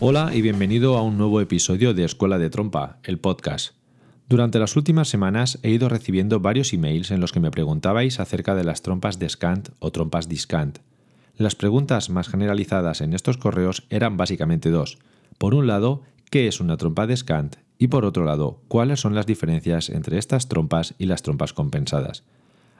Hola y bienvenido a un nuevo episodio de Escuela de Trompa, el podcast. Durante las últimas semanas he ido recibiendo varios emails en los que me preguntabais acerca de las trompas de Scant o trompas discant. Las preguntas más generalizadas en estos correos eran básicamente dos. Por un lado, ¿qué es una trompa de Scant? Y por otro lado, ¿cuáles son las diferencias entre estas trompas y las trompas compensadas?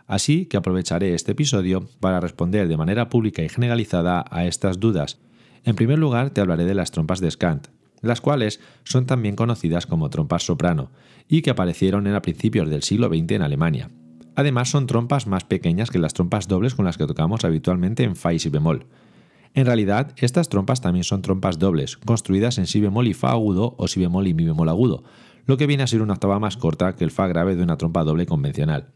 Así que aprovecharé este episodio para responder de manera pública y generalizada a estas dudas en primer lugar, te hablaré de las trompas de Scant, las cuales son también conocidas como trompas soprano, y que aparecieron en a principios del siglo XX en Alemania. Además, son trompas más pequeñas que las trompas dobles con las que tocamos habitualmente en Fa y Si bemol. En realidad, estas trompas también son trompas dobles, construidas en Si bemol y Fa agudo o Si bemol y Mi bemol agudo, lo que viene a ser una octava más corta que el Fa grave de una trompa doble convencional.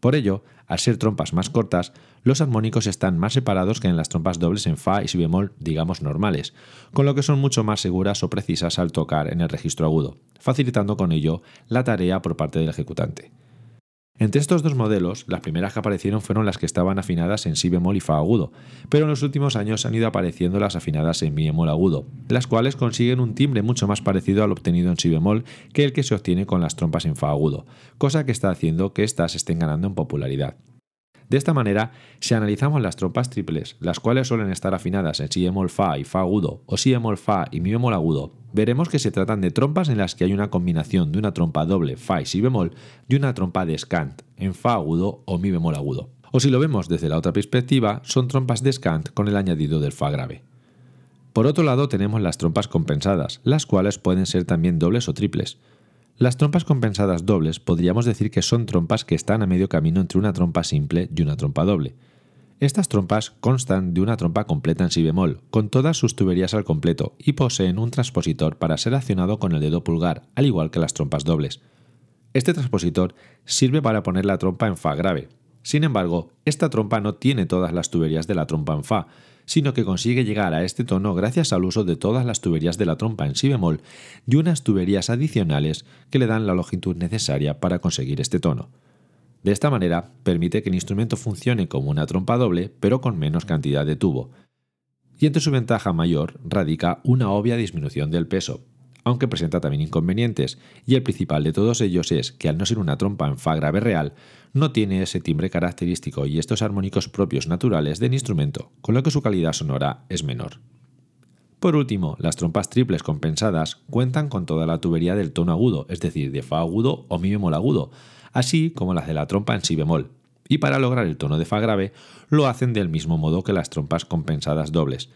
Por ello, al ser trompas más cortas, los armónicos están más separados que en las trompas dobles en Fa y Si bemol, digamos normales, con lo que son mucho más seguras o precisas al tocar en el registro agudo, facilitando con ello la tarea por parte del ejecutante. Entre estos dos modelos, las primeras que aparecieron fueron las que estaban afinadas en si bemol y fa agudo, pero en los últimos años han ido apareciendo las afinadas en mi bemol agudo, las cuales consiguen un timbre mucho más parecido al obtenido en si bemol que el que se obtiene con las trompas en fa agudo, cosa que está haciendo que éstas estén ganando en popularidad. De esta manera, si analizamos las trompas triples, las cuales suelen estar afinadas en si bemol fa y fa agudo o si bemol fa y mi bemol agudo, veremos que se tratan de trompas en las que hay una combinación de una trompa doble fa y si bemol y una trompa de scant en fa agudo o mi bemol agudo. O si lo vemos desde la otra perspectiva, son trompas de scant con el añadido del fa grave. Por otro lado tenemos las trompas compensadas, las cuales pueden ser también dobles o triples. Las trompas compensadas dobles podríamos decir que son trompas que están a medio camino entre una trompa simple y una trompa doble. Estas trompas constan de una trompa completa en si bemol, con todas sus tuberías al completo, y poseen un transpositor para ser accionado con el dedo pulgar, al igual que las trompas dobles. Este transpositor sirve para poner la trompa en Fa grave. Sin embargo, esta trompa no tiene todas las tuberías de la trompa en Fa, sino que consigue llegar a este tono gracias al uso de todas las tuberías de la trompa en si bemol y unas tuberías adicionales que le dan la longitud necesaria para conseguir este tono. De esta manera, permite que el instrumento funcione como una trompa doble, pero con menos cantidad de tubo. Y entre su ventaja mayor radica una obvia disminución del peso, aunque presenta también inconvenientes, y el principal de todos ellos es que al no ser una trompa en fa grave real, no tiene ese timbre característico y estos armónicos propios naturales del instrumento, con lo que su calidad sonora es menor. Por último, las trompas triples compensadas cuentan con toda la tubería del tono agudo, es decir, de fa agudo o mi bemol agudo, así como las de la trompa en si bemol, y para lograr el tono de fa grave lo hacen del mismo modo que las trompas compensadas dobles,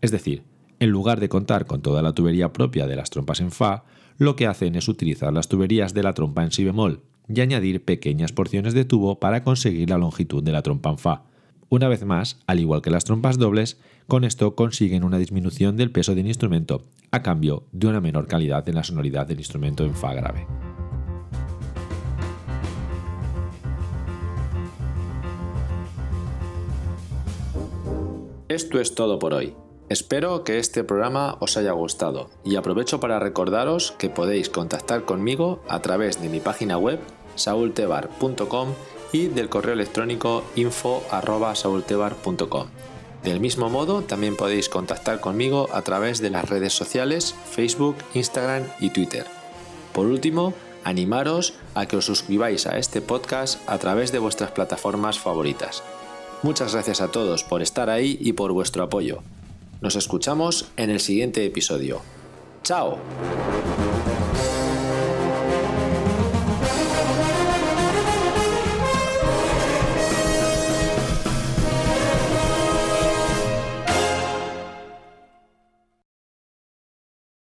es decir, en lugar de contar con toda la tubería propia de las trompas en Fa, lo que hacen es utilizar las tuberías de la trompa en Si bemol y añadir pequeñas porciones de tubo para conseguir la longitud de la trompa en Fa. Una vez más, al igual que las trompas dobles, con esto consiguen una disminución del peso del instrumento, a cambio de una menor calidad en la sonoridad del instrumento en Fa grave. Esto es todo por hoy. Espero que este programa os haya gustado y aprovecho para recordaros que podéis contactar conmigo a través de mi página web saultebar.com y del correo electrónico info@saultebar.com. Del mismo modo, también podéis contactar conmigo a través de las redes sociales Facebook, Instagram y Twitter. Por último, animaros a que os suscribáis a este podcast a través de vuestras plataformas favoritas. Muchas gracias a todos por estar ahí y por vuestro apoyo. Nos escuchamos en el siguiente episodio. ¡Chao!